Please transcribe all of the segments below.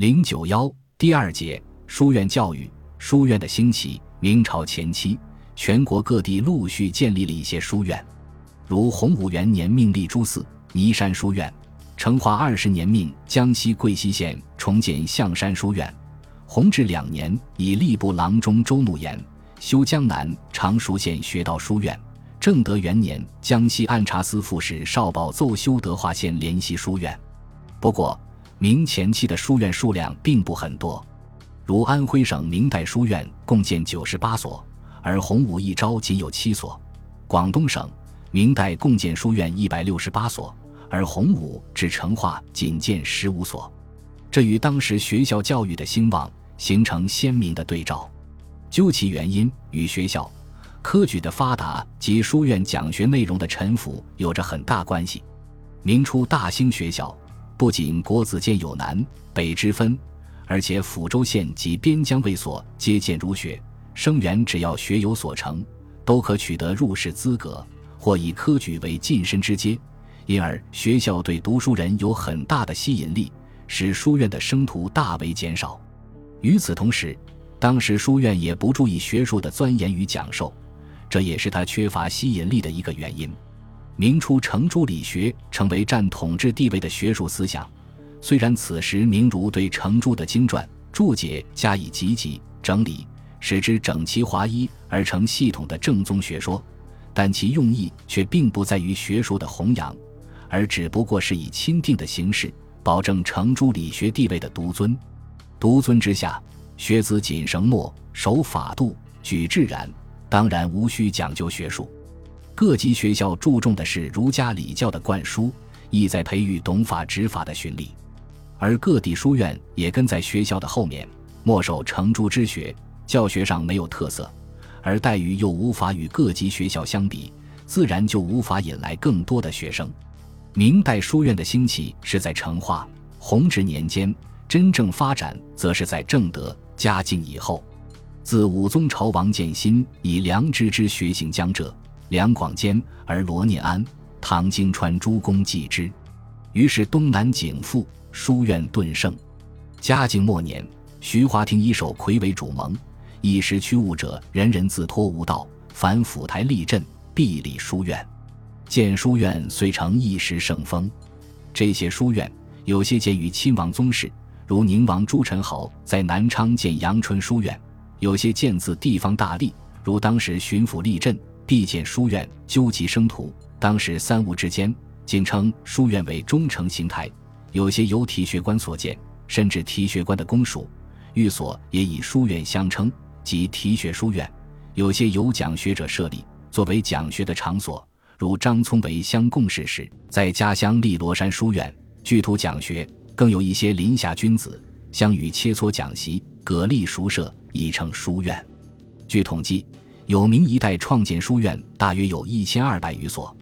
零九幺第二节书院教育，书院的兴起。明朝前期，全国各地陆续建立了一些书院，如洪武元年命立诸寺、尼山书院；成化二十年命江西贵溪县重建象山书院；弘治两年以吏部郎中周怒言修江南常熟县学道书院；正德元年江西按察司副使邵宝奏修德化县联席书院。不过，明前期的书院数量并不很多。如安徽省明代书院共建九十八所，而洪武一招仅有七所；广东省明代共建书院一百六十八所，而洪武至成化仅建十五所。这与当时学校教育的兴旺形成鲜明的对照。究其原因，与学校科举的发达及书院讲学内容的陈腐有着很大关系。明初大兴学校，不仅国子监有南北之分。而且抚州县及边疆卫所皆建儒学，生员只要学有所成，都可取得入仕资格，或以科举为晋升之阶。因而学校对读书人有很大的吸引力，使书院的生徒大为减少。与此同时，当时书院也不注意学术的钻研与讲授，这也是他缺乏吸引力的一个原因。明初程朱理学成为占统治地位的学术思想。虽然此时明儒对程朱的经传注解加以集集整理，使之整齐划一而成系统的正宗学说，但其用意却并不在于学术的弘扬，而只不过是以钦定的形式保证程朱理学地位的独尊。独尊之下，学子谨绳墨，守法度，举自然，当然无需讲究学术。各级学校注重的是儒家礼教的灌输，意在培育懂法执法的训吏。而各地书院也跟在学校的后面，墨守成朱之学，教学上没有特色，而待遇又无法与各级学校相比，自然就无法引来更多的学生。明代书院的兴起是在成化、弘治年间，真正发展则是在正德、嘉靖以后。自武宗朝王建新以良知之学行江浙、两广间，而罗念安、唐经川诸公继之，于是东南景富。书院顿盛，嘉靖末年，徐华亭以首魁为主盟，一时驱务者人人自托无道，凡府台立镇，必立书院。建书院遂成一时盛风。这些书院有些建于亲王宗室，如宁王朱宸濠在南昌建阳春书院；有些建自地方大吏，如当时巡抚立镇必建书院，纠集生徒。当时三吴之间，仅称书院为忠诚形态。有些由提学官所建，甚至提学官的公署、寓所也以书院相称，即提学书院。有些由讲学者设立，作为讲学的场所，如张聪为乡贡士时，在家乡立罗山书院，据图讲学；更有一些林下君子，相与切磋讲习，各立书舍，已成书院。据统计，有明一代创建书院大约有一千二百余所，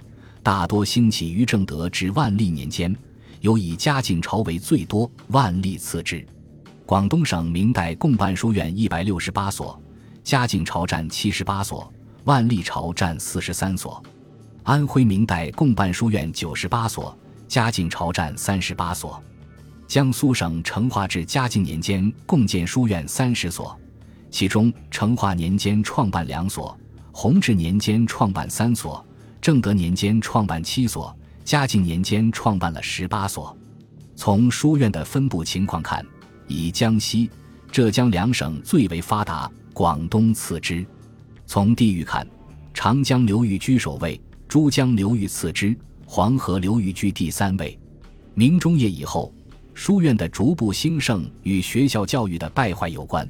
大多兴起于正德至万历年间。有以嘉靖朝为最多，万历次之。广东省明代共办书院一百六十八所，嘉靖朝占七十八所，万历朝占四十三所。安徽明代共办书院九十八所，嘉靖朝占三十八所。江苏省成化至嘉靖年间共建书院三十所，其中成化年间创办两所，弘治年间创办三所，正德年间创办七所。嘉靖年间创办了十八所。从书院的分布情况看，以江西、浙江两省最为发达，广东次之。从地域看，长江流域居首位，珠江流域次之，黄河流域居第三位。明中叶以后，书院的逐步兴盛与学校教育的败坏有关。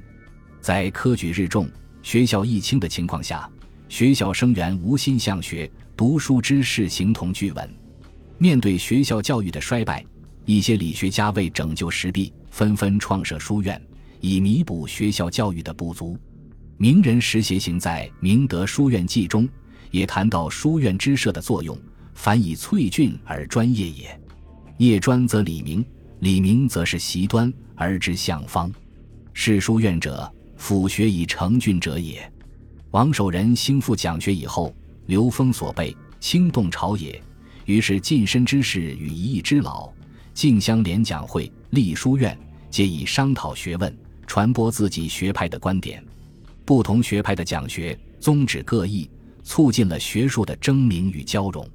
在科举日重、学校一轻的情况下，学校生源无心向学，读书之事形同具文。面对学校教育的衰败，一些理学家为拯救时弊，纷纷创设书院，以弥补学校教育的不足。名人石协行在《明德书院记》中也谈到书院之设的作用：“凡以萃俊而专业也，业专则理明，理明则是习端而知向方。是书院者，辅学以成俊者也。”王守仁兴复讲学以后，刘封所备，轻动朝野。于是近身之士与一役之老，竞相联讲会、立书院，皆以商讨学问，传播自己学派的观点。不同学派的讲学宗旨各异，促进了学术的争鸣与交融。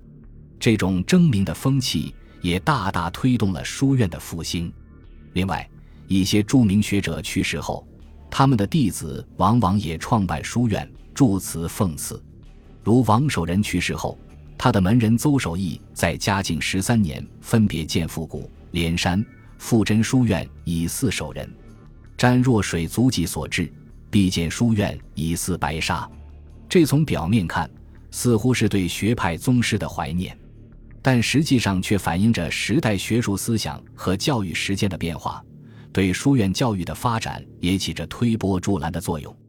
这种争鸣的风气也大大推动了书院的复兴。另外，一些著名学者去世后，他们的弟子往往也创办书院，著词奉祀。如王守仁去世后，他的门人邹守义在嘉靖十三年分别建复古、连山、富真书院以祀守仁。詹若水足迹所致，必建书院以祀白沙。这从表面看似乎是对学派宗师的怀念，但实际上却反映着时代学术思想和教育实践的变化。对书院教育的发展也起着推波助澜的作用。